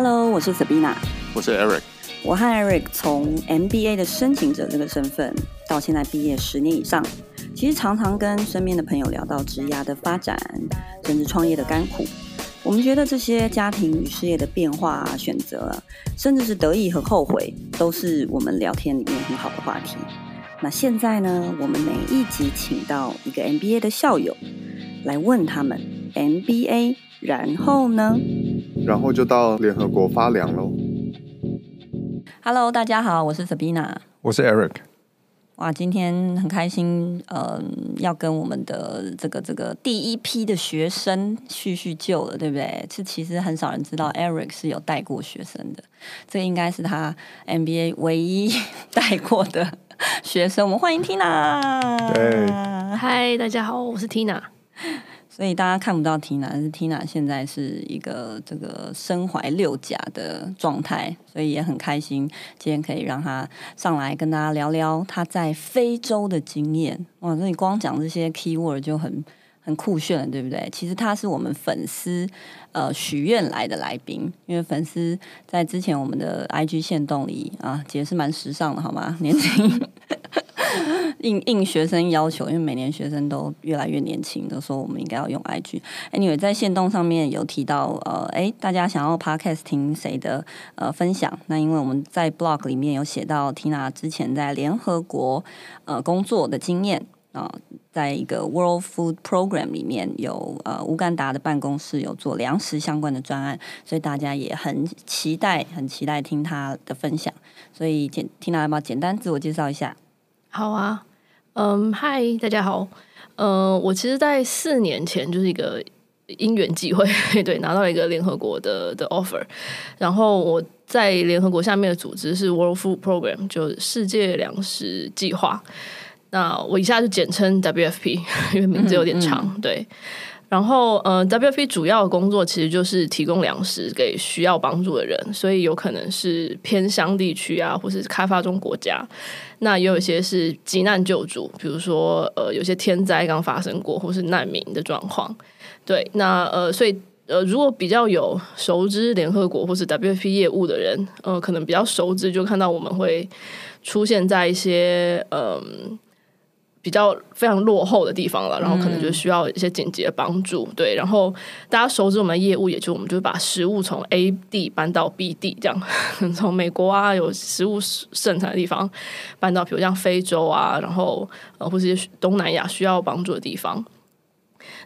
Hello，我是 Sabina，我是 Eric。我和 Eric 从 MBA 的申请者这个身份，到现在毕业十年以上，其实常常跟身边的朋友聊到职涯的发展，甚至创业的甘苦。我们觉得这些家庭与事业的变化啊、选择，甚至是得意和后悔，都是我们聊天里面很好的话题。那现在呢，我们每一集请到一个 MBA 的校友，来问他们 MBA，然后呢？然后就到联合国发粮喽。Hello，大家好，我是 Sabina，我是 Eric。哇，今天很开心，嗯、呃，要跟我们的这个这个第一批的学生叙叙旧了，对不对？这其实很少人知道，Eric 是有带过学生的，这应该是他 MBA 唯一带过的学生。我们欢迎 Tina。对，嗨，大家好，我是 Tina。所以大家看不到 Tina，但是 Tina 现在是一个这个身怀六甲的状态，所以也很开心今天可以让她上来跟大家聊聊她在非洲的经验。哇，那你光讲这些 keyword 就很很酷炫了，对不对？其实她是我们粉丝呃许愿来的来宾，因为粉丝在之前我们的 IG 线动里啊，也是蛮时尚的，好吗？年轻。应应学生要求，因为每年学生都越来越年轻，都说我们应该要用 IG。Anyway，在线动上面有提到，呃，诶，大家想要 Podcast 听谁的呃分享？那因为我们在 Blog 里面有写到 Tina 之前在联合国呃工作的经验啊、在一个 World Food Program 里面有呃乌干达的办公室有做粮食相关的专案，所以大家也很期待，很期待听他的分享。所以简 Tina 要不要简单自我介绍一下？好啊，嗯，嗨，大家好，嗯，我其实，在四年前就是一个因缘际会，对，拿到了一个联合国的的 offer，然后我在联合国下面的组织是 World Food Program，就世界粮食计划，那我一下就简称 WFP，因为名字有点长，嗯嗯、对。然后，呃，WFP 主要的工作其实就是提供粮食给需要帮助的人，所以有可能是偏乡地区啊，或是开发中国家。那也有一些是急难救助，比如说，呃，有些天灾刚发生过，或是难民的状况。对，那呃，所以呃，如果比较有熟知联合国或是 WFP 业务的人，呃，可能比较熟知，就看到我们会出现在一些嗯。比较非常落后的地方了，然后可能就需要一些紧急的帮助，嗯、对。然后大家熟知我们的业务，也就我们就把食物从 A 地搬到 B 地，这样 从美国啊有食物盛产的地方搬到，比如像非洲啊，然后呃或是一些东南亚需要帮助的地方。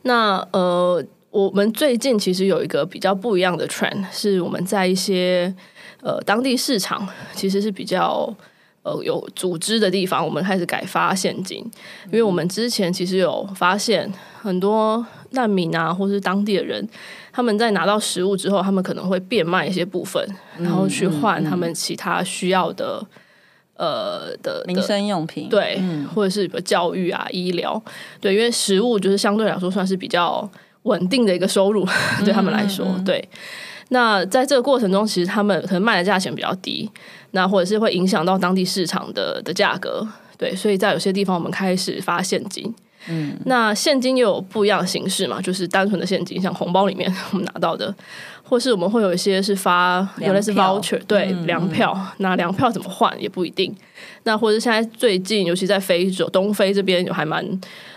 那呃，我们最近其实有一个比较不一样的 trend，是我们在一些呃当地市场其实是比较。呃，有组织的地方，我们开始改发现金，因为我们之前其实有发现很多难民啊，或是当地的人，他们在拿到食物之后，他们可能会变卖一些部分，然后去换他们其他需要的，呃的民生用品，对，嗯、或者是教育啊、医疗，对，因为食物就是相对来说算是比较稳定的一个收入，对他们来说，嗯嗯嗯。对。那在这个过程中，其实他们可能卖的价钱比较低。那或者是会影响到当地市场的的价格，对，所以在有些地方我们开始发现金，嗯，那现金又有不一样的形式嘛，就是单纯的现金，像红包里面我们拿到的，或是我们会有一些是发原来是 voucher，对，粮票，那粮票怎么换也不一定。那或者现在最近，尤其在非洲东非这边有还蛮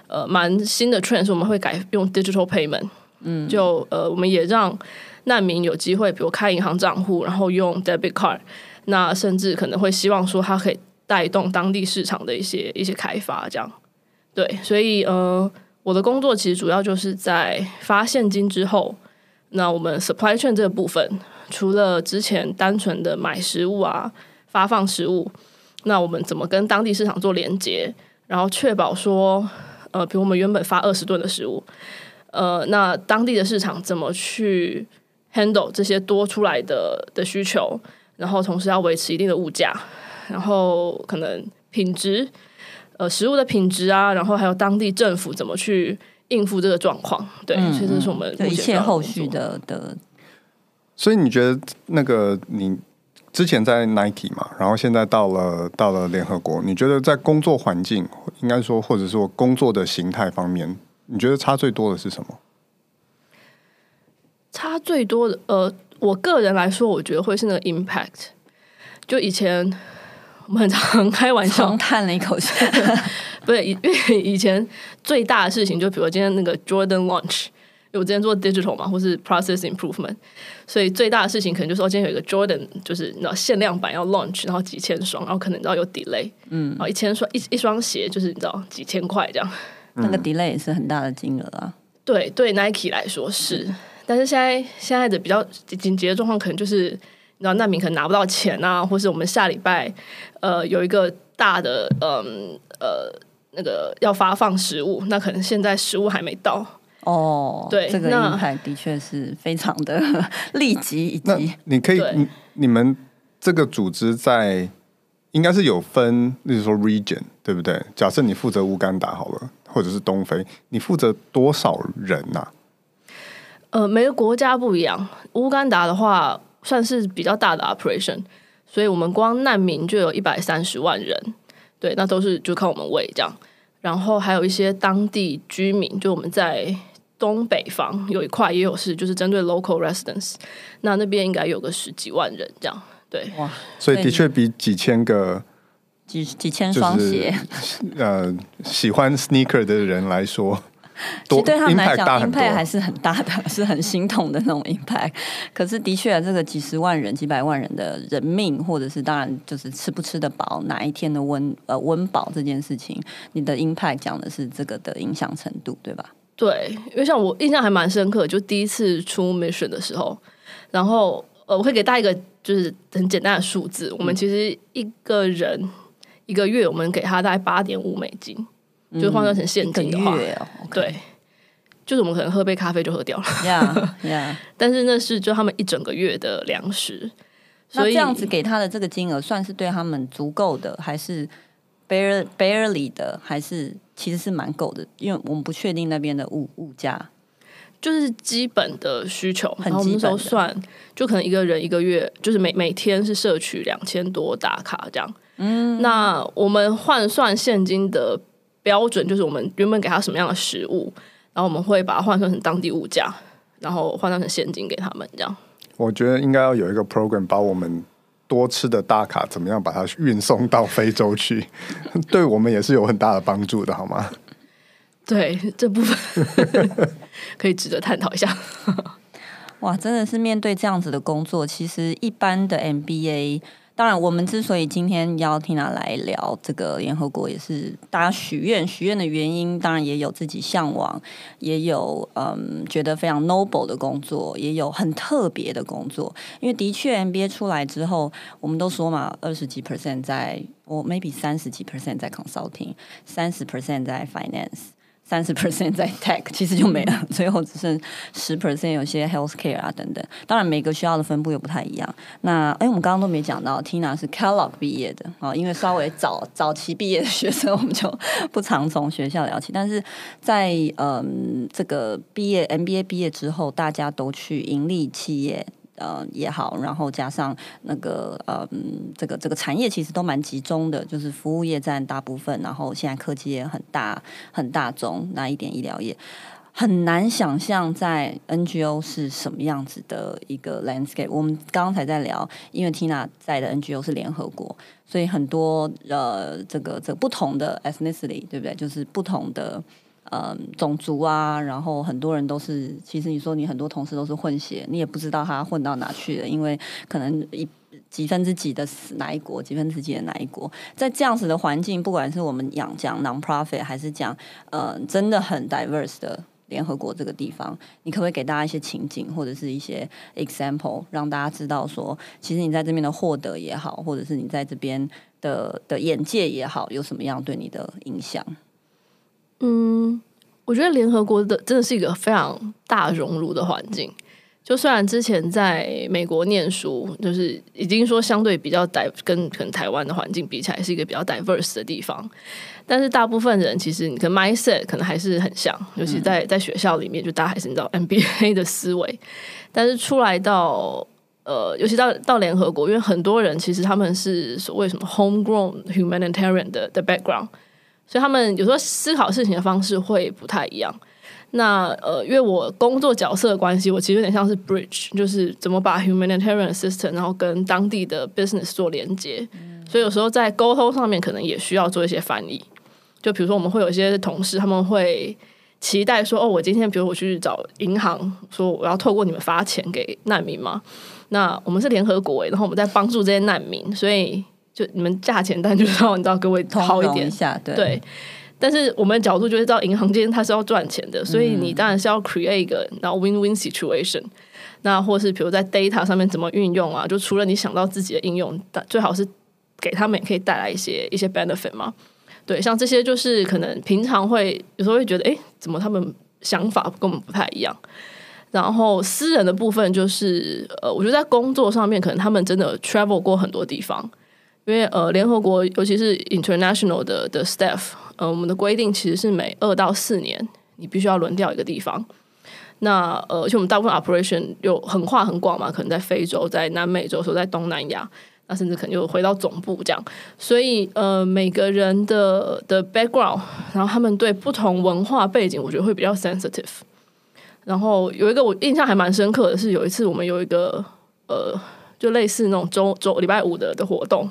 呃蛮新的 trend，是我们会改用 digital payment，嗯，就呃我们也让难民有机会，比如开银行账户，然后用 debit card。那甚至可能会希望说，它可以带动当地市场的一些一些开发，这样对。所以呃，我的工作其实主要就是在发现金之后，那我们 supply chain 这部分，除了之前单纯的买食物啊、发放食物，那我们怎么跟当地市场做连接，然后确保说，呃，比如我们原本发二十吨的食物，呃，那当地的市场怎么去 handle 这些多出来的的需求？然后同时要维持一定的物价，然后可能品质，呃，食物的品质啊，然后还有当地政府怎么去应付这个状况，对，嗯、所以这是我们一切后续的的。所以你觉得那个你之前在 Nike 嘛，然后现在到了到了联合国，你觉得在工作环境，应该说或者说工作的形态方面，你觉得差最多的是什么？差最多的，呃，我个人来说，我觉得会是那个 impact。就以前我们很常开玩笑，叹了一口气，不是 因为以前最大的事情，就比如今天那个 Jordan launch，因为我之前做 digital 嘛，或是 process improvement，所以最大的事情可能就是说今天有一个 Jordan，就是你知道限量版要 launch，然后几千双，然后可能你知道有 delay，嗯，然后一千双一一双鞋就是你知道几千块这样，那个 delay 也是很大的金额啊。对对，Nike 来说是，但是现在现在的比较紧急的状况，可能就是你知道难民可能拿不到钱啊，或是我们下礼拜呃有一个大的嗯呃那个要发放食物，那可能现在食物还没到哦。对，这个影响的确是非常的 立即以及。你可以，你你们这个组织在应该是有分，例如说 region 对不对？假设你负责乌干达好了。或者是东非，你负责多少人呐、啊？呃，每个国家不一样。乌干达的话算是比较大的 operation，所以我们光难民就有一百三十万人。对，那都是就靠我们喂这样。然后还有一些当地居民，就我们在东北方有一块也有是，就是针对 local residents，那那边应该有个十几万人这样。对，哇，所以的确比几千个。几几千双鞋，呃，喜欢 sneaker 的人来说，其实对他们来讲，impact 还是很大的，是很心痛的那种 impact。可是的确，这个几十万人、几百万人的人命，或者是当然就是吃不吃得饱，哪一天的温呃温饱这件事情，你的 impact 讲的是这个的影响程度，对吧？对，因为像我印象还蛮深刻，就第一次出 mission 的时候，然后呃，我会给大家一个就是很简单的数字，我们其实一个人。一个月我们给他大概八点五美金，嗯、就换算成现金的话，哦 okay、对，就是我们可能喝杯咖啡就喝掉了。Yeah, yeah. 但是那是就他们一整个月的粮食，所以这样子给他的这个金额算是对他们足够的，还是 bare barely 的，还是其实是蛮够的？因为我们不确定那边的物物价，就是基本的需求，很基本算，就可能一个人一个月就是每每天是摄取两千多大卡这样。嗯，那我们换算现金的标准就是我们原本给他什么样的食物，然后我们会把它换算成当地物价，然后换算成现金给他们。这样，我觉得应该要有一个 program，把我们多吃的大卡怎么样把它运送到非洲去，对我们也是有很大的帮助的，好吗？对，这部分 可以值得探讨一下。哇，真的是面对这样子的工作，其实一般的 MBA。当然，我们之所以今天邀 Tina 来聊这个联合国，也是大家许愿许愿的原因。当然，也有自己向往，也有嗯觉得非常 noble 的工作，也有很特别的工作。因为的确，MBA 出来之后，我们都说嘛，二十几 percent 在，我 maybe 三十几 percent 在 consulting，三十 percent 在 finance。三十 percent 在 tech，其实就没了，最后只剩十 percent 有些 healthcare 啊等等。当然每个学校的分布又不太一样。那哎，我们刚刚都没讲到，Tina 是 Kellogg 毕业的啊，因为稍微早早期毕业的学生，我们就不常从学校聊起。但是在嗯这个毕业 MBA 毕业之后，大家都去盈利企业。呃也好，然后加上那个呃，这个这个产业其实都蛮集中的，就是服务业占大部分，然后现在科技也很大很大宗，那一点医疗业很难想象在 NGO 是什么样子的一个 landscape。我们刚刚才在聊，因为 Tina 在的 NGO 是联合国，所以很多呃这个这不同的 ethnicity 对不对？就是不同的。嗯，种族啊，然后很多人都是，其实你说你很多同事都是混血，你也不知道他混到哪去了，因为可能一几分之几的哪一国，几分之几的哪一国，在这样子的环境，不管是我们讲讲 non-profit 还是讲呃真的很 diverse 的联合国这个地方，你可不可以给大家一些情景或者是一些 example，让大家知道说，其实你在这边的获得也好，或者是你在这边的的眼界也好，有什么样对你的影响？嗯，我觉得联合国的真的是一个非常大熔炉的环境。就虽然之前在美国念书，就是已经说相对比较 diverse，跟可能台湾的环境比起来是一个比较 diverse 的地方，但是大部分人其实你跟 mindset 可能还是很像，尤其在在学校里面，就大家还是你知道 MBA 的思维，但是出来到呃，尤其到到联合国，因为很多人其实他们是所谓什么 homegrown humanitarian 的的 background。所以他们有时候思考事情的方式会不太一样。那呃，因为我工作角色的关系，我其实有点像是 bridge，就是怎么把 humanitarian assistance 然后跟当地的 business 做连接。所以有时候在沟通上面，可能也需要做一些翻译。就比如说，我们会有一些同事，他们会期待说：“哦，我今天比如我去找银行，说我要透过你们发钱给难民嘛。”那我们是联合国，然后我们在帮助这些难民，所以就你们价钱单就是要你知道各位好一点一下，对。对但是我们的角度就是知道银行间它是要赚钱的，所以你当然是要 create 一个然后 win-win situation。那或是比如在 data 上面怎么运用啊？就除了你想到自己的应用，但最好是给他们也可以带来一些一些 benefit 嘛。对，像这些就是可能平常会有时候会觉得，哎，怎么他们想法跟我们不太一样？然后私人的部分就是，呃，我觉得在工作上面，可能他们真的 travel 过很多地方，因为呃，联合国尤其是 international 的的 staff。呃，我们的规定其实是每二到四年，你必须要轮调一个地方。那呃，而且我们大部分 operation 又很跨很广嘛，可能在非洲、在南美洲、说在东南亚，那甚至可能就回到总部这样。所以呃，每个人的的 background，然后他们对不同文化背景，我觉得会比较 sensitive。然后有一个我印象还蛮深刻的是，有一次我们有一个呃，就类似那种周周礼拜五的的活动，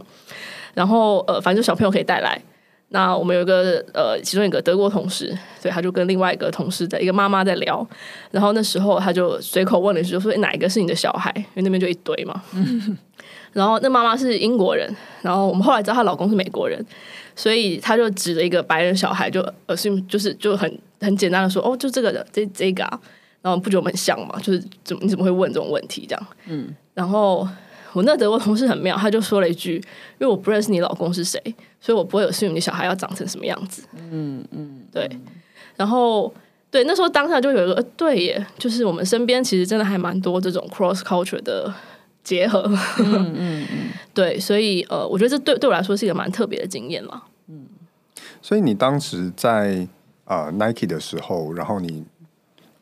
然后呃，反正就小朋友可以带来。那我们有一个呃，其中一个德国同事，所以他就跟另外一个同事的一个妈妈在聊，然后那时候他就随口问了一句，就说：“哪一个是你的小孩？”因为那边就一堆嘛。然后那妈妈是英国人，然后我们后来知道她老公是美国人，所以他就指着一个白人小孩，就 assume 就是就很很简单的说：“哦，就这个的这这个啊。”然后不觉得我们很像嘛？就是怎么你怎么会问这种问题？这样，嗯，然后。我那德国同事很妙，他就说了一句：“因为我不认识你老公是谁，所以我不会 assume 你小孩要长成什么样子。”嗯嗯，对。然后对，那时候当下就有一个对耶，就是我们身边其实真的还蛮多这种 cross culture 的结合。嗯嗯嗯，对，所以呃，我觉得这对对我来说是一个蛮特别的经验了。嗯，所以你当时在呃 Nike 的时候，然后你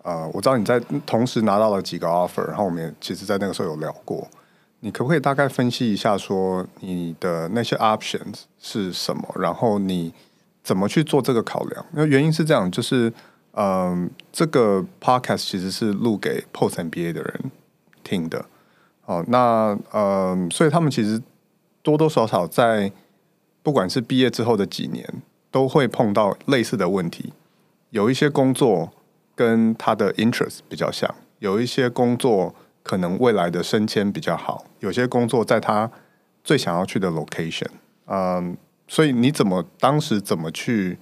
呃，我知道你在同时拿到了几个 offer，然后我们也其实，在那个时候有聊过。你可不可以大概分析一下，说你的那些 options 是什么？然后你怎么去做这个考量？那原因是这样，就是嗯、这个 podcast 其实是录给 post MBA 的人听的。哦，那嗯、呃，所以他们其实多多少少在不管是毕业之后的几年，都会碰到类似的问题。有一些工作跟他的 interest 比较像，有一些工作。可能未来的升迁比较好，有些工作在他最想要去的 location，嗯，所以你怎么当时怎么去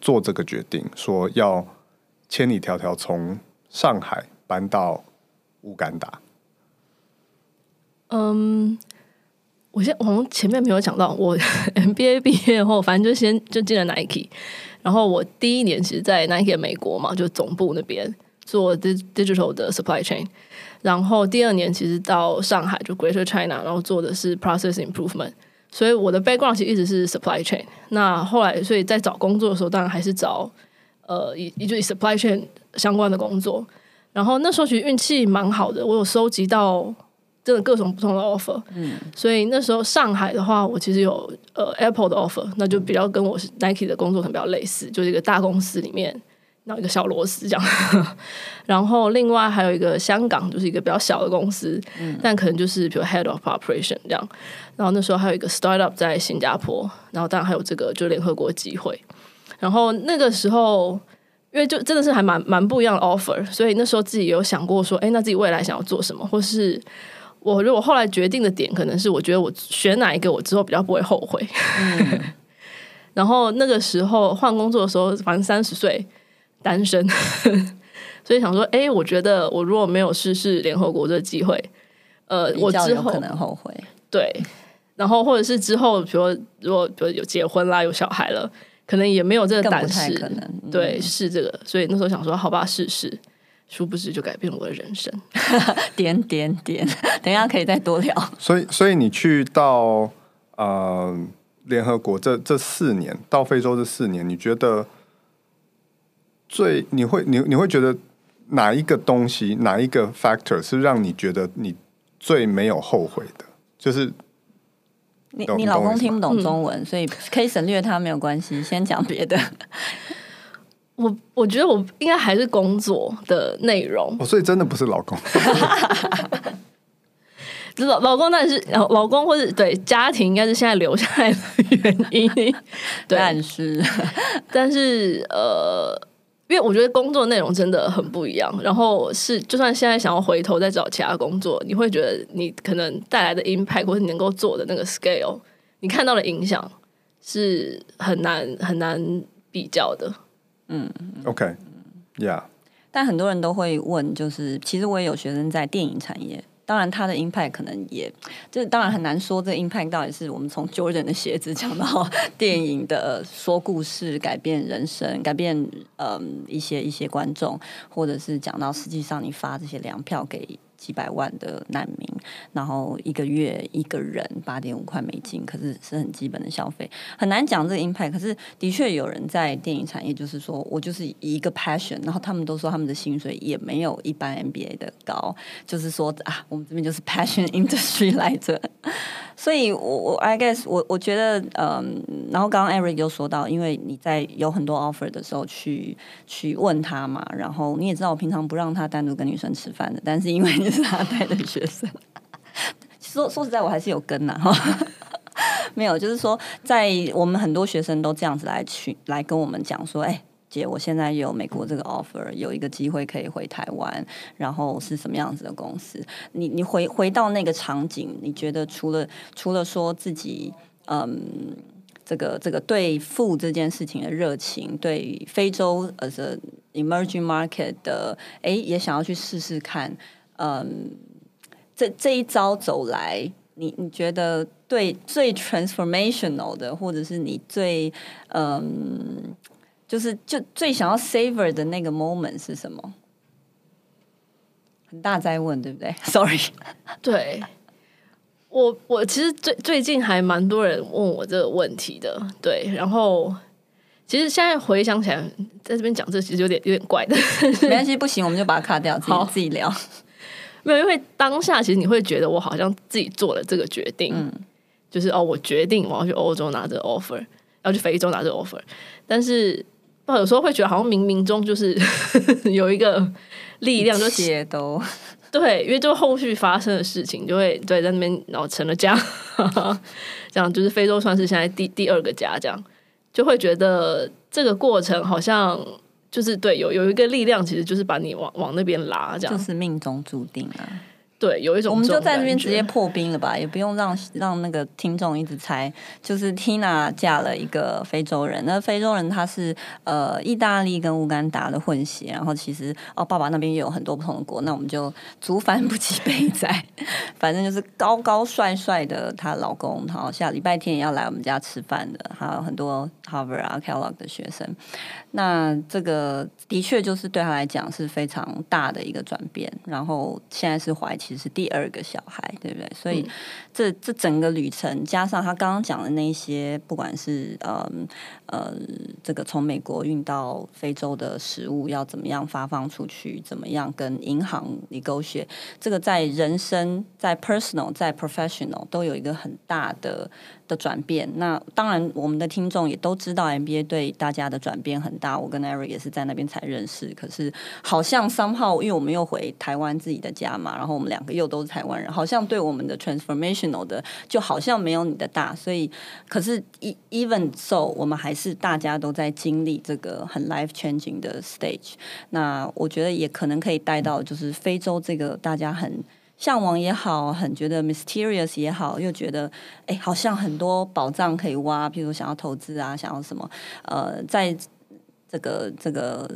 做这个决定，说要千里迢迢从上海搬到乌干达？嗯，我先我前面没有讲到，我 MBA 毕业后，反正就先就进了 Nike，然后我第一年其实，在 Nike 美国嘛，就总部那边做 digital 的 supply chain。然后第二年其实到上海就 Greater China，然后做的是 Process Improvement，所以我的 background 其实一直是 Supply Chain。那后来所以在找工作的时候，当然还是找呃以以就以 Supply Chain 相关的工作。然后那时候其实运气蛮好的，我有收集到真的各种不同的 offer。嗯，所以那时候上海的话，我其实有呃 Apple 的 offer，那就比较跟我是 Nike 的工作可能比较类似，就是一个大公司里面。然后一个小螺丝这样，然后另外还有一个香港，就是一个比较小的公司，嗯、但可能就是比如 head of operation 这样。然后那时候还有一个 startup 在新加坡，然后当然还有这个就联合国机会。然后那个时候，因为就真的是还蛮蛮不一样的 offer，所以那时候自己有想过说，哎，那自己未来想要做什么，或是我如果后来决定的点，可能是我觉得我选哪一个，我之后比较不会后悔。嗯、然后那个时候换工作的时候，反正三十岁。单身，所以想说，哎、欸，我觉得我如果没有试试联合国这个机会，呃，我之后可能后悔。对，然后或者是之后，比如说如果比如有结婚啦，有小孩了，可能也没有这个胆识，可能、嗯、对，是这个。所以那时候想说，好吧，试试，殊不知就改变了我的人生。点点点，等一下可以再多聊。所以，所以你去到呃联合国这这四年，到非洲这四年，你觉得？最你会你你会觉得哪一个东西哪一个 factor 是让你觉得你最没有后悔的？就是你你老公听不懂中文，嗯、所以可以省略他没有关系，先讲别的。我我觉得我应该还是工作的内容，哦，所以真的不是老公。老老公，但是老老公或者对家庭，应该是现在留下来的原因。对，但是但是呃，因为我觉得工作内容真的很不一样。然后是，就算现在想要回头再找其他工作，你会觉得你可能带来的 impact 或者你能够做的那个 scale，你看到的影响是很难很难比较的。嗯，OK，Yeah。但很多人都会问，就是其实我也有学生在电影产业。当然，他的 impact 可能也，这当然很难说。这个 impact 到底是我们从 Jordan 的鞋子讲到电影的说故事，改变人生，改变嗯一些一些观众，或者是讲到实际上你发这些粮票给。几百万的难民，然后一个月一个人八点五块美金，可是是很基本的消费，很难讲这个 impact。可是的确有人在电影产业，就是说我就是一个 passion，然后他们都说他们的薪水也没有一般 MBA 的高，就是说啊，我们这边就是 passion industry 来着。所以我我 I guess 我我觉得嗯，然后刚刚 Eric 又说到，因为你在有很多 offer 的时候去去问他嘛，然后你也知道我平常不让他单独跟女生吃饭的，但是因为。是他带的学生，说说实在，我还是有跟呐哈，没有，就是说，在我们很多学生都这样子来去来跟我们讲说，哎、姐，我现在有美国这个 offer，有一个机会可以回台湾，然后是什么样子的公司？你你回回到那个场景，你觉得除了除了说自己，嗯，这个这个对富这件事情的热情，对非洲呃 emerging market 的，哎、也想要去试试看。嗯，这这一招走来，你你觉得对最 transformational 的，或者是你最嗯，就是就最想要 savor 的那个 moment 是什么？很大在问，对不对？Sorry，对我我其实最最近还蛮多人问我这个问题的，对，然后其实现在回想起来，在这边讲这其实有点有点怪的，没关系，不行，我们就把它卡掉，自己自己聊。没有，因为当下其实你会觉得我好像自己做了这个决定，嗯、就是哦，我决定我要去欧洲拿这个 offer，要去非洲拿这个 offer。但是，有时候会觉得好像冥冥中就是 有一个力量，就解都 对，因为就后续发生的事情就会对在那边，然后成了家，这样 就是非洲算是现在第第二个家，这样就会觉得这个过程好像。就是对，有有一个力量，其实就是把你往往那边拉，这样就是命中注定啊。对，有一种，我们就在那边直接破冰了吧，也不用让让那个听众一直猜。就是 Tina 嫁了一个非洲人，那非洲人他是呃意大利跟乌干达的混血，然后其实哦爸爸那边也有很多不同的国，那我们就 族繁不及备载，反正就是高高帅帅的她老公，好下礼拜天也要来我们家吃饭的，还有很多 Harvard 啊 Kellogg 的学生。那这个的确就是对他来讲是非常大的一个转变，然后现在是怀。其实是第二个小孩，对不对？所以这这整个旅程，加上他刚刚讲的那些，不管是呃呃，这个从美国运到非洲的食物要怎么样发放出去，怎么样跟银行 negotiate，这个在人生、在 personal、在 professional 都有一个很大的的转变。那当然，我们的听众也都知道，MBA 对大家的转变很大。我跟 Eric 也是在那边才认识，可是好像 somehow，因为我们又回台湾自己的家嘛，然后我们两个又都是台湾人，好像对我们的 transformational 的就好像没有你的大。所以，可是 even so，我们还是大家都在经历这个很 life changing 的 stage。那我觉得也可能可以带到，就是非洲这个大家很向往也好，很觉得 mysterious 也好，又觉得哎，好像很多宝藏可以挖，譬如想要投资啊，想要什么？呃，在这个这个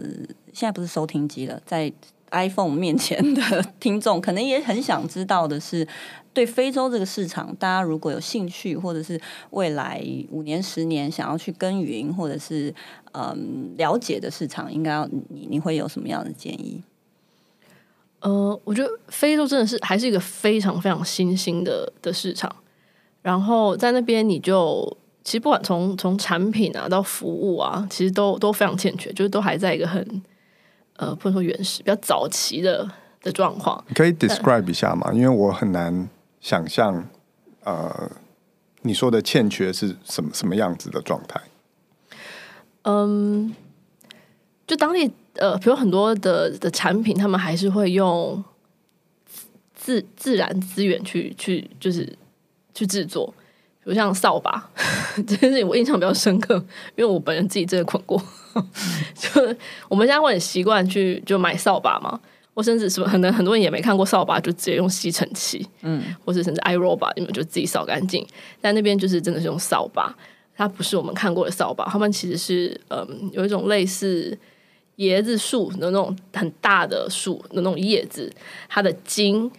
现在不是收听机了，在 iPhone 面前的听众，可能也很想知道的是，对非洲这个市场，大家如果有兴趣，或者是未来五年、十年想要去耕耘，或者是嗯了解的市场，应该要你你会有什么样的建议？呃，我觉得非洲真的是还是一个非常非常新兴的的市场，然后在那边你就其实不管从从产品啊到服务啊，其实都都非常欠缺，就是都还在一个很呃不能说原始，比较早期的的状况。你可以 describe 一下吗？因为我很难想象，呃，你说的欠缺是什么什么样子的状态？嗯。就当地呃，比如很多的的产品，他们还是会用自自然资源去去就是去制作，比如像扫把，这件事情我印象比较深刻，因为我本人自己真的捆过。就我们现在会很习惯去就买扫把嘛，或甚至什么，可能很多人也没看过扫把，就直接用吸尘器，嗯，或者甚至 iRobot，你们就自己扫干净。但那边就是真的是用扫把。它不是我们看过的扫把，他们其实是嗯，有一种类似椰子树的那种很大的树的那种叶子，它的茎、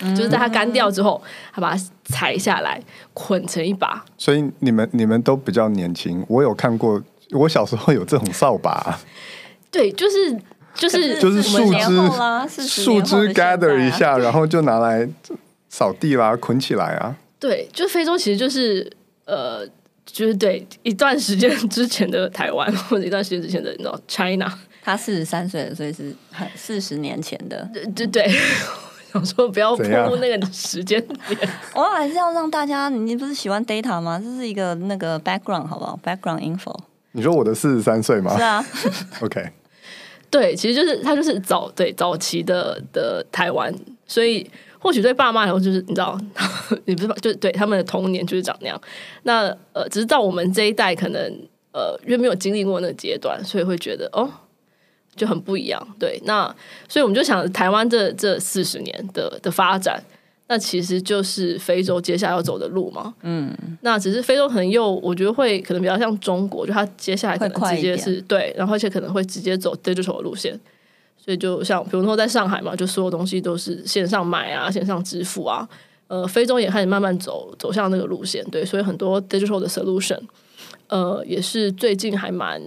嗯、就是在它干掉之后，它把它裁下来捆成一把。所以你们你们都比较年轻，我有看过，我小时候有这种扫把。对，就是就是就是树枝树枝 gather 一下，然后就拿来扫地啦，捆起来啊。对，就非洲其实就是呃。就是对一段时间之前的台湾，或者一段时间之前的你知道 China，他四十三岁了，所以是四十年前的。对对，想说不要暴露那个时间点。我还是要让大家，你不是喜欢 data 吗？这是一个那个 background 好不好？background info。你说我的四十三岁吗？是啊。OK。对，其实就是他就是早对早期的的台湾，所以。或许对爸妈来说，就是你知道，你不是就对他们的童年就是长那样。那呃，只是到我们这一代，可能呃，因为没有经历过那个阶段，所以会觉得哦，就很不一样。对，那所以我们就想，台湾这这四十年的的发展，那其实就是非洲接下来要走的路嘛。嗯，那只是非洲可能又我觉得会可能比较像中国，就它接下来可能直接是对，然后而且可能会直接走 digital 的路线。所以就像比如说在上海嘛，就所有东西都是线上买啊，线上支付啊。呃，非洲也开始慢慢走走向那个路线，对，所以很多 digital 的 solution，呃，也是最近还蛮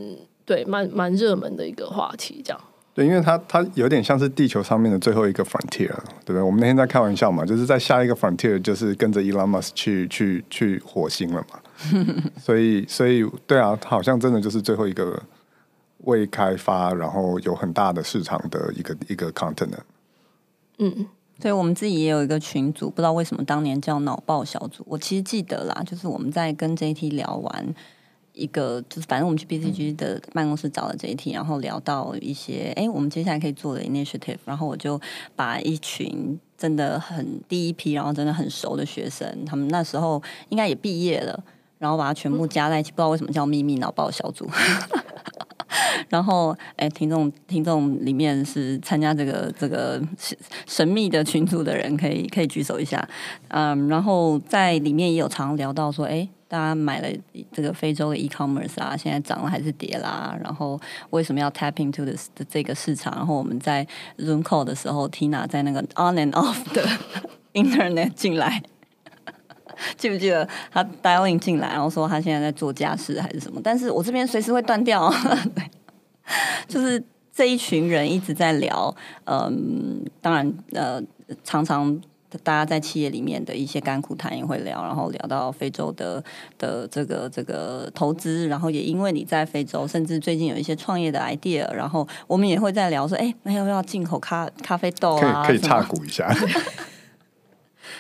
对蛮蛮热门的一个话题，这样。对，因为它它有点像是地球上面的最后一个 frontier，对不对？我们那天在开玩笑嘛，就是在下一个 frontier 就是跟着 Elon Musk 去去去火星了嘛。所以所以对啊，它好像真的就是最后一个。未开发，然后有很大的市场的一个一个 continent。嗯，对，我们自己也有一个群组，不知道为什么当年叫脑爆小组。我其实记得啦，就是我们在跟 JT 聊完一个，就是反正我们去 BCG 的办公室找了 JT，然后聊到一些，哎，我们接下来可以做的 initiative，然后我就把一群真的很第一批，然后真的很熟的学生，他们那时候应该也毕业了，然后把它全部加在一起，不知道为什么叫秘密脑爆小组。然后，哎，听众听众里面是参加这个这个神秘的群组的人，可以可以举手一下。嗯，然后在里面也有常聊到说，哎，大家买了这个非洲的 e-commerce 啊，现在涨了还是跌啦？然后为什么要 tap into 的这个市场？然后我们在 Zoom call 的时候，Tina 在那个 on and off 的 internet 进来。记不记得他 dialing 进来，然后说他现在在做家事还是什么？但是我这边随时会断掉，对，就是这一群人一直在聊，嗯，当然，呃，常常大家在企业里面的一些甘苦谈也会聊，然后聊到非洲的的这个这个投资，然后也因为你在非洲，甚至最近有一些创业的 idea，然后我们也会在聊说，哎，那要不要进口咖咖啡豆啊？可以可以插股一下。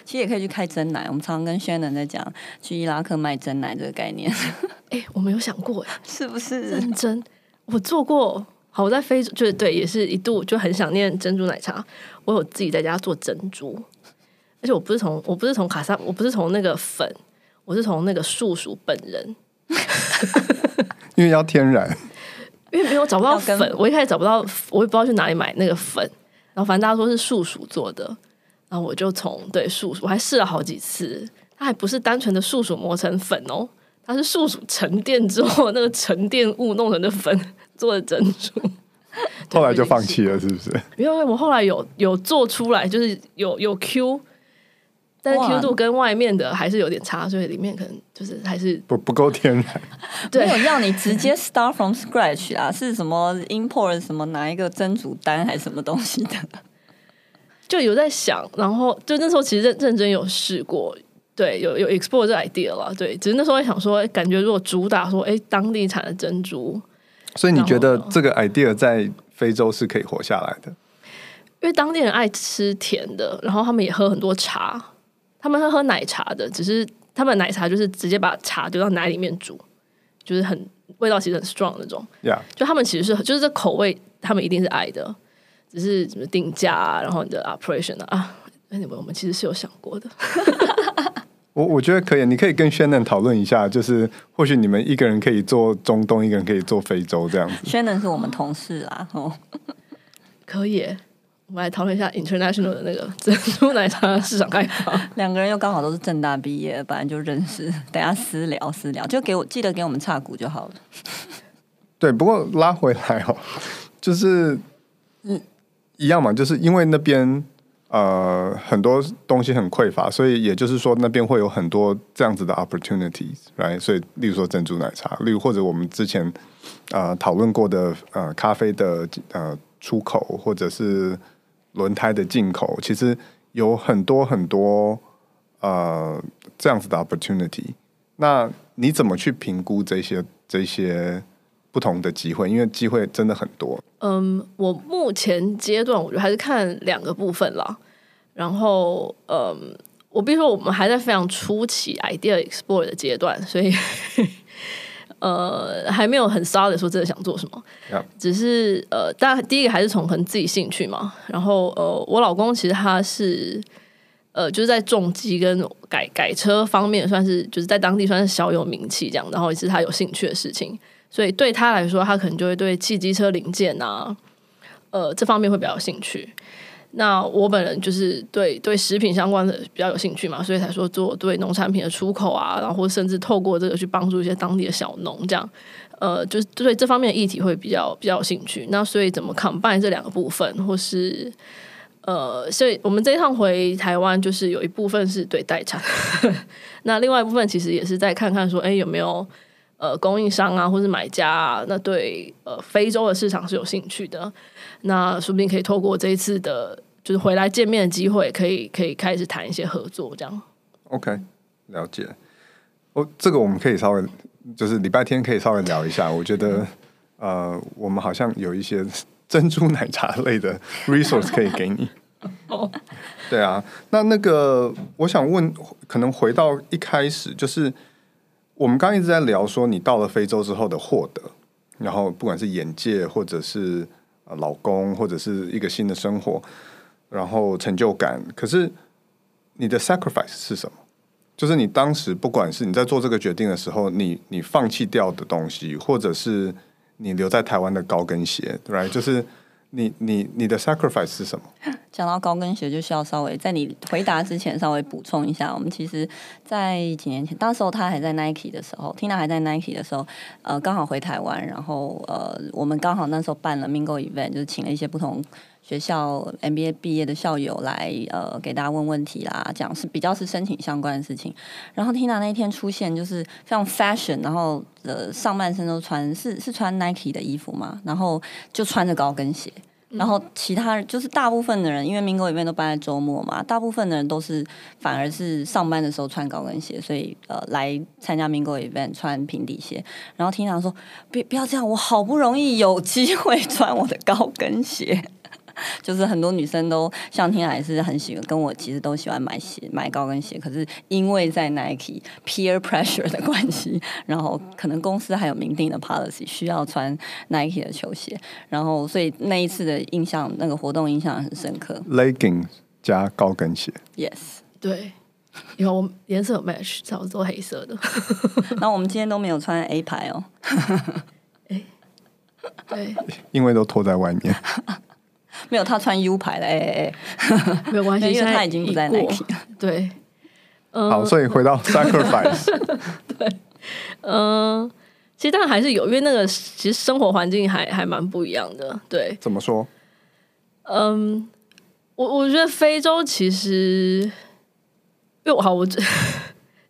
其实也可以去开珍奶，我们常常跟 Shannon 在讲去伊拉克卖珍奶这个概念。哎、欸，我没有想过，是不是认真？我做过，好，我在非洲，就是对，也是一度就很想念珍珠奶茶。我有自己在家做珍珠，而且我不是从我不是从卡萨，我不是从那个粉，我是从那个树鼠本人，因为要天然，因为没有找不到粉，我一开始找不到，我也不知道去哪里买那个粉，然后反正大家说是树鼠做的。然后我就从对树鼠，我还试了好几次，它还不是单纯的树鼠磨成粉哦，它是树鼠沉淀之后那个沉淀物弄成的粉做的珍珠。后来就放弃了，是不是？因为我后来有有做出来，就是有有 Q，但是 Q 度跟外面的还是有点差，所以里面可能就是还是不不够天然。对，没有让你直接 start from scratch 啊？是什么 import 什么拿一个蒸煮单还是什么东西的？就有在想，然后就那时候其实认认真有试过，对，有有 explore 这 idea 了，对，只是那时候在想说，感觉如果主打说，哎，当地产的珍珠，所以你觉得这个 idea 在非洲是可以活下来的？因为当地人爱吃甜的，然后他们也喝很多茶，他们会喝奶茶的，只是他们奶茶就是直接把茶丢到奶里面煮，就是很味道其实很 strong 那种。Yeah. 就他们其实是就是这口味，他们一定是爱的，只是怎么定价啊，然后你的 operation 啊，啊，那你们我们其实是有想过的。我我觉得可以，你可以跟 Shannon 讨论一下，就是或许你们一个人可以做中东，一个人可以做非洲这样子。Shannon 是我们同事啊，哦，可以，我们来讨论一下 international 的那个珍珠奶茶市场开发。两个人又刚好都是正大毕业，本来就认识，等下私聊私聊，就给我记得给我们插股就好了。对，不过拉回来哦，就是一一样嘛，就是因为那边。呃，很多东西很匮乏，所以也就是说，那边会有很多这样子的 opportunities，right？所以，例如说珍珠奶茶，例如或者我们之前呃讨论过的呃咖啡的呃出口，或者是轮胎的进口，其实有很多很多呃这样子的 opportunity。那你怎么去评估这些这些不同的机会？因为机会真的很多。嗯，我目前阶段我觉得还是看两个部分啦。然后，嗯，我比如说，我们还在非常初期 idea explore 的阶段，所以，呃，还没有很 solid 的说真的想做什么。Yeah. 只是呃，当然第一个还是从可能自己兴趣嘛。然后，呃，我老公其实他是呃，就是在重机跟改改车方面算是就是在当地算是小有名气这样。然后也是他有兴趣的事情。所以对他来说，他可能就会对汽机车零件啊，呃，这方面会比较有兴趣。那我本人就是对对食品相关的比较有兴趣嘛，所以才说做对农产品的出口啊，然后甚至透过这个去帮助一些当地的小农，这样，呃，就是对这方面的议题会比较比较有兴趣。那所以怎么 combine 这两个部分，或是呃，所以我们这一趟回台湾，就是有一部分是对待产，那另外一部分其实也是在看看说，哎，有没有。呃，供应商啊，或是买家啊，那对呃非洲的市场是有兴趣的，那说不定可以透过这一次的，就是回来见面的机会，可以可以开始谈一些合作，这样。OK，了解。哦，这个我们可以稍微，就是礼拜天可以稍微聊一下。我觉得，呃，我们好像有一些 珍珠奶茶类的 resource 可以给你。哦，对啊，那那个我想问，可能回到一开始就是。我们刚刚一直在聊说，你到了非洲之后的获得，然后不管是眼界，或者是老公，或者是一个新的生活，然后成就感。可是你的 sacrifice 是什么？就是你当时不管是你在做这个决定的时候，你你放弃掉的东西，或者是你留在台湾的高跟鞋，，right? 就是。你你你的 sacrifice 是什么？讲到高跟鞋，就需要稍微在你回答之前稍微补充一下。我们其实，在几年前，当时候他还在 Nike 的时候，Tina 还在 Nike 的时候，呃，刚好回台湾，然后呃，我们刚好那时候办了 Mingle Event，就是请了一些不同学校 MBA 毕业的校友来，呃，给大家问问题啦，讲是比较是申请相关的事情。然后 Tina 那一天出现，就是非常 fashion，然后呃上半身都穿是是穿 Nike 的衣服嘛，然后就穿着高跟鞋。然后其他就是大部分的人，因为 Mingle Event 都办在周末嘛，大部分的人都是反而是上班的时候穿高跟鞋，所以呃来参加 Mingle Event 穿平底鞋。然后 Tina 说：“别不要这样，我好不容易有机会穿我的高跟鞋。” 就是很多女生都像 Tina 也是很喜欢，跟我其实都喜欢买鞋买高跟鞋。可是因为在 Nike peer pressure 的关系，然后可能公司还有明定的 policy 需要穿 Nike 的球鞋，然后所以那一次的印象，那个活动印象很深刻。Legging 加高跟鞋，Yes，对，因为我颜色有 match，差不多黑色的。那我们今天都没有穿 A 牌哦。哎，对，因为都脱在外面。没有，他穿 U 牌的，哎哎哎，没有关系，因为他已经不在 Nike 了。对，嗯，好，所以回到 sacrifice，对，嗯，其实当然还是有，因为那个其实生活环境还还蛮不一样的。对，怎么说？嗯，我我觉得非洲其实，因为我好，我今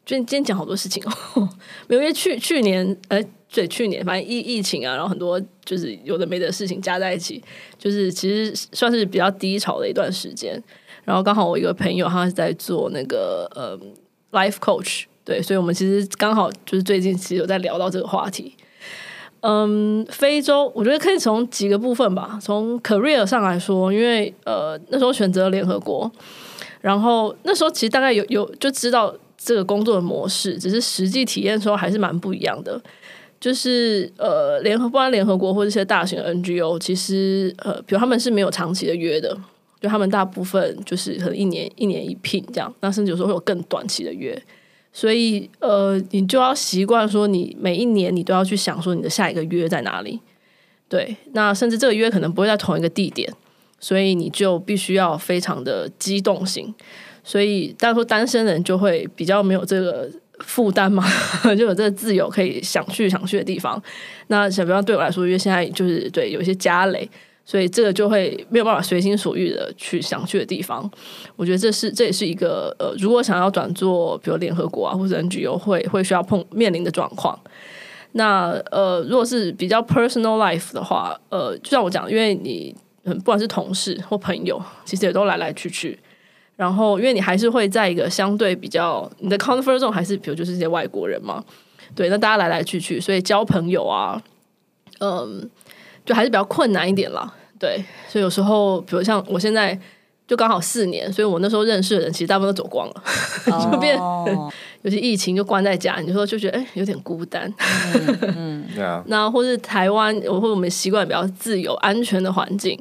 今天讲好多事情哦，没有，因为去去年，呃。对，去年反正疫疫情啊，然后很多就是有的没的事情加在一起，就是其实算是比较低潮的一段时间。然后刚好我一个朋友他是在做那个呃 life coach，对，所以我们其实刚好就是最近其实有在聊到这个话题。嗯，非洲我觉得可以从几个部分吧，从 career 上来说，因为呃那时候选择联合国，然后那时候其实大概有有就知道这个工作的模式，只是实际体验的时候还是蛮不一样的。就是呃，联合不管联合国或者一些大型 NGO，其实呃，比如他们是没有长期的约的，就他们大部分就是可能一年一年一聘这样，那甚至有时候会有更短期的约，所以呃，你就要习惯说，你每一年你都要去想说你的下一个约在哪里，对，那甚至这个约可能不会在同一个地点，所以你就必须要非常的机动性，所以当然说单身人就会比较没有这个。负担嘛，就有这个自由可以想去想去的地方。那小比方对我来说，因为现在就是对有一些家累，所以这个就会没有办法随心所欲的去想去的地方。我觉得这是这也是一个呃，如果想要转做比如联合国啊或者 NGO 会会需要碰面临的状况。那呃，如果是比较 personal life 的话，呃，就像我讲，因为你不管是同事或朋友，其实也都来来去去。然后，因为你还是会在一个相对比较你的 comfort zone 还是比如就是一些外国人嘛，对，那大家来来去去，所以交朋友啊，嗯，就还是比较困难一点啦。对，所以有时候，比如像我现在就刚好四年，所以我那时候认识的人其实大部分都走光了，就变有些疫情就关在家，你就说就觉得哎有点孤单，嗯，对啊，那或是台湾，或者我们习惯比较自由安全的环境。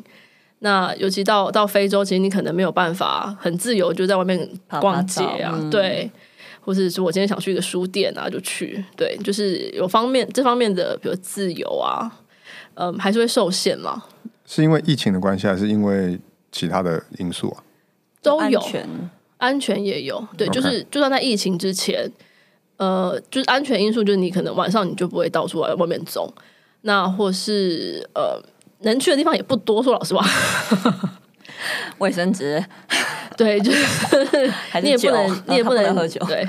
那尤其到到非洲，其实你可能没有办法很自由就在外面逛街啊，爬爬嗯、对，或者是说我今天想去一个书店啊，就去，对，就是有方面这方面的，比如自由啊，嗯，还是会受限嘛。是因为疫情的关系，还是因为其他的因素啊？都有，安全，安全也有，对.就是就算在疫情之前，呃，就是安全因素，就是你可能晚上你就不会到处外外面走，那或是呃。能去的地方也不多，说老实话，卫生纸，对，就是 你也不能，你也不能，喝酒，对，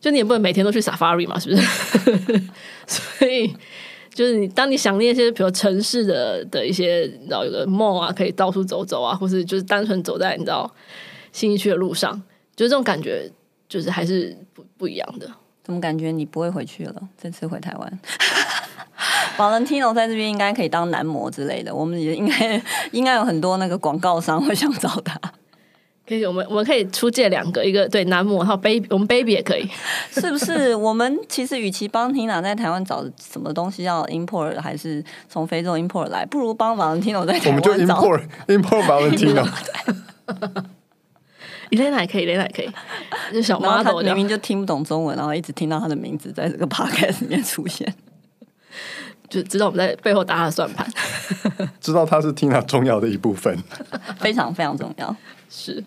就你也不能每天都去 Safari 嘛，是不是？所以就是你，当你想念一些，比如城市的的一些，你知道有个 mall 啊，可以到处走走啊，或是就是单纯走在你知道新一区的路上，就是这种感觉，就是还是不不一样的。怎么感觉你不会回去了？这次回台湾？Valentino 在这边应该可以当男模之类的，我们也应该应该有很多那个广告商会想找他。可以，我们我们可以出借两个，一个对男模，然后 baby，我们 baby 也可以，是不是？我们其实与其帮 Tina 在台湾找什么东西要 import，还是从非洲 import 来，不如帮 Valentino 在台湾找。我们就 import import Valentino。Elena 也可以，Elena 也可以，就小 model 明明就听不懂中文，然后一直听到他的名字在这个 podcast 里面出现。就知道我们在背后打他的算盘，知道他是 Tina 重要的一部分，非常非常重要。是，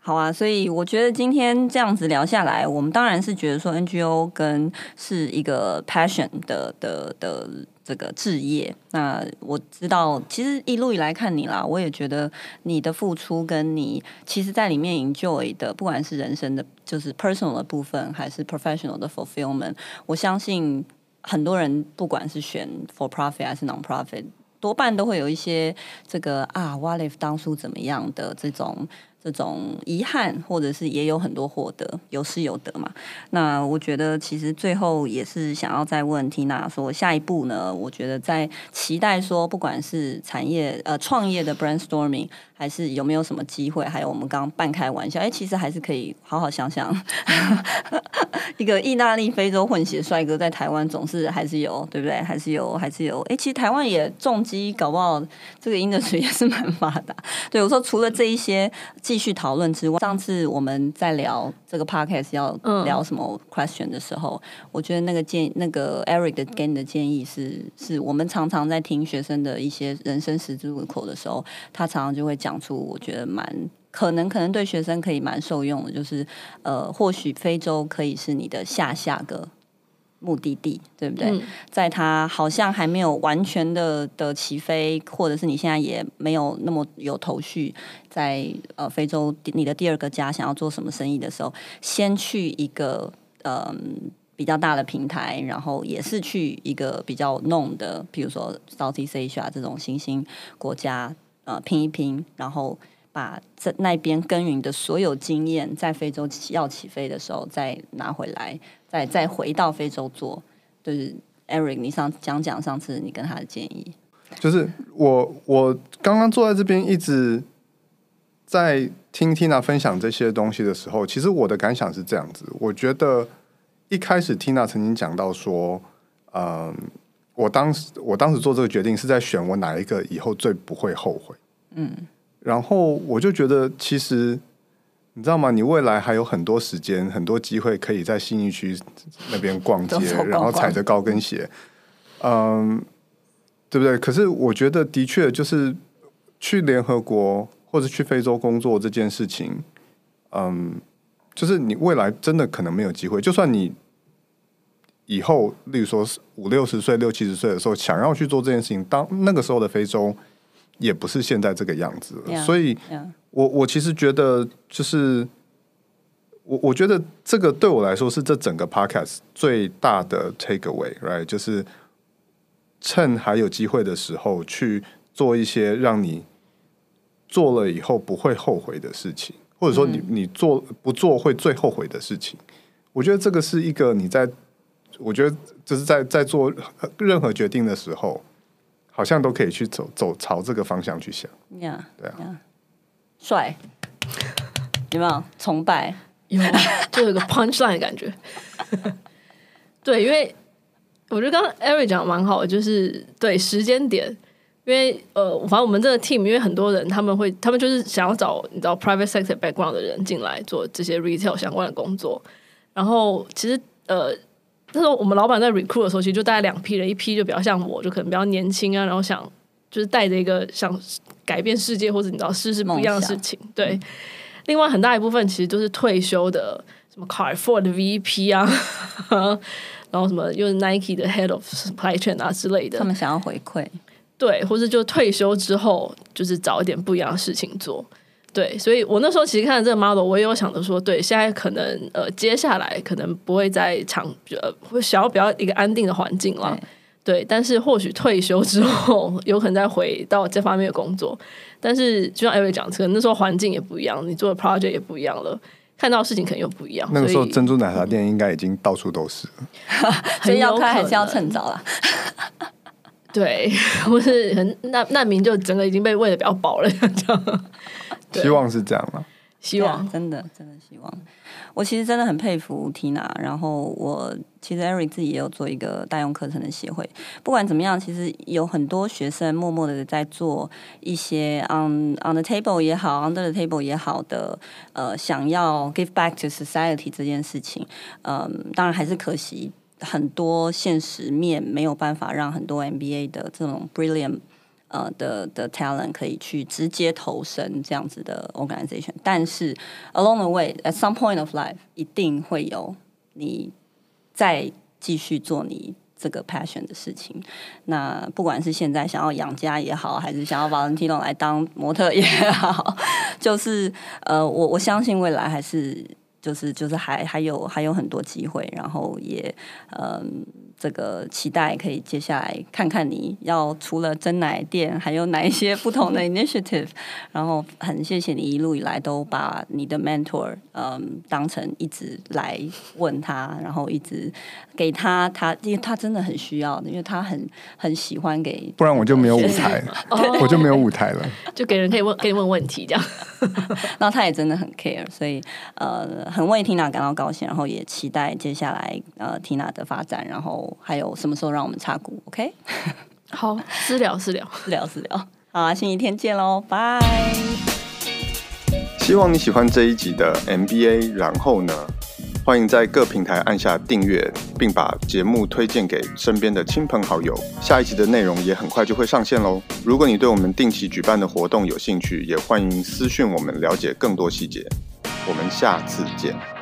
好啊，所以我觉得今天这样子聊下来，我们当然是觉得说 NGO 跟是一个 passion 的的的这个置业。那我知道，其实一路以来看你啦，我也觉得你的付出跟你其实在里面 enjoy 的，不管是人生的，就是 personal 的部分，还是 professional 的 fulfillment，我相信。很多人不管是选 for profit 还是 non profit，多半都会有一些这个啊，what if 当初怎么样的这种。这种遗憾，或者是也有很多获得，有失有得嘛。那我觉得其实最后也是想要再问 Tina 说，下一步呢？我觉得在期待说，不管是产业呃创业的 brainstorming，还是有没有什么机会，还有我们刚刚半开玩笑，哎，其实还是可以好好想想，一个意大利非洲混血帅哥在台湾总是还是有，对不对？还是有，还是有。哎，其实台湾也重机搞不好这个 industry 也是蛮发达。对我说，除了这一些。继续讨论之外，上次我们在聊这个 podcast 要聊什么 question 的时候，嗯、我觉得那个建那个 Eric 的给你的建议是，是我们常常在听学生的一些人生十字路口的时候，他常常就会讲出我觉得蛮可能可能对学生可以蛮受用的，就是呃，或许非洲可以是你的下下个。目的地对不对？嗯、在它好像还没有完全的的起飞，或者是你现在也没有那么有头绪，在呃非洲你的第二个家想要做什么生意的时候，先去一个嗯、呃、比较大的平台，然后也是去一个比较 known 的，比如说 Southeast Asia 这种新兴国家呃拼一拼，然后把这那边耕耘的所有经验，在非洲要起飞的时候再拿回来。再再回到非洲做，就是 Eric，你上讲讲上次你跟他的建议，就是我我刚刚坐在这边一直在听 Tina 分享这些东西的时候，其实我的感想是这样子，我觉得一开始 Tina 曾经讲到说，嗯、呃，我当时我当时做这个决定是在选我哪一个以后最不会后悔。嗯，然后我就觉得其实你知道吗？你未来还有很多时间、很多机会可以在信义区那边逛街，然后踩着高跟鞋，嗯，对不对？可是我觉得的确就是去联合国或者去非洲工作这件事情，嗯。就是你未来真的可能没有机会，就算你以后，例如说五六十岁、六七十岁的时候，想要去做这件事情，当那个时候的非洲也不是现在这个样子所以.我我其实觉得，就是我我觉得这个对我来说是这整个 podcast 最大的 take away，right？就是趁还有机会的时候去做一些让你做了以后不会后悔的事情。或者说你你做不做会最后悔的事情，我觉得这个是一个你在，我觉得就是在在做任何决定的时候，好像都可以去走走朝这个方向去想。Yeah, 对啊，帅，有没有崇拜？有，就有个 punchline 的感觉。对，因为我觉得刚刚 Eric 讲的蛮好的，就是对时间点。因为呃，反正我们这个 team，因为很多人他们会，他们就是想要找你知道 private sector background 的人进来做这些 retail 相关的工作。然后其实呃，那时候我们老板在 recruit 的时候，其实就大概两批人，一批就比较像我，就可能比较年轻啊，然后想就是带着一个想改变世界或者你知道试试不一样的事情。对，嗯、另外很大一部分其实都是退休的，什么 Carrefour 的 VP 啊，然后什么又是 Nike 的 Head of Supply Chain 啊之类的，他们想要回馈。对，或者就退休之后，就是找一点不一样的事情做。对，所以我那时候其实看了这个 model，我也有想着说，对，现在可能呃，接下来可能不会再长，呃，会想要比较一个安定的环境了。对，但是或许退休之后，有可能再回到这方面的工作。但是就像 Eric 讲，可能那时候环境也不一样，你做的 project 也不一样了，看到的事情可能又不一样。那个时候珍珠奶茶店应该已经到处都是了，所以要开还是要趁早了。对，不是很难难民就整个已经被喂的比较饱了，这样。希望是这样吗？希望真的真的希望。我其实真的很佩服 Tina，然后我其实 Eric 自己也有做一个代用课程的协会。不管怎么样，其实有很多学生默默的在做一些 on on the table 也好，under the table 也好的，呃，想要 give back to society 这件事情，嗯、呃，当然还是可惜。很多现实面没有办法让很多 MBA 的这种 brilliant 呃的的 talent 可以去直接投身这样子的 organization，但是 along the way at some point of life 一定会有你再继续做你这个 passion 的事情。那不管是现在想要养家也好，还是想要 volunteer 来当模特也好，就是呃我我相信未来还是。就是就是还还有还有很多机会，然后也嗯。这个期待可以接下来看看你要除了真奶店，还有哪一些不同的 initiative。然后很谢谢你一路以来都把你的 mentor 嗯当成一直来问他，然后一直给他他，因为他真的很需要的，因为他很很喜欢给，不然我就没有舞台，我就没有舞台了，就给人可以问可以问问题这样。然后他也真的很 care，所以呃很为 Tina 感到高兴，然后也期待接下来呃 Tina 的发展，然后。还有什么时候让我们插股？OK，好，私聊私聊私 聊私聊，好啊，星期天见喽，拜。希望你喜欢这一集的 MBA，然后呢，欢迎在各平台按下订阅，并把节目推荐给身边的亲朋好友。下一集的内容也很快就会上线喽。如果你对我们定期举办的活动有兴趣，也欢迎私讯我们了解更多细节。我们下次见。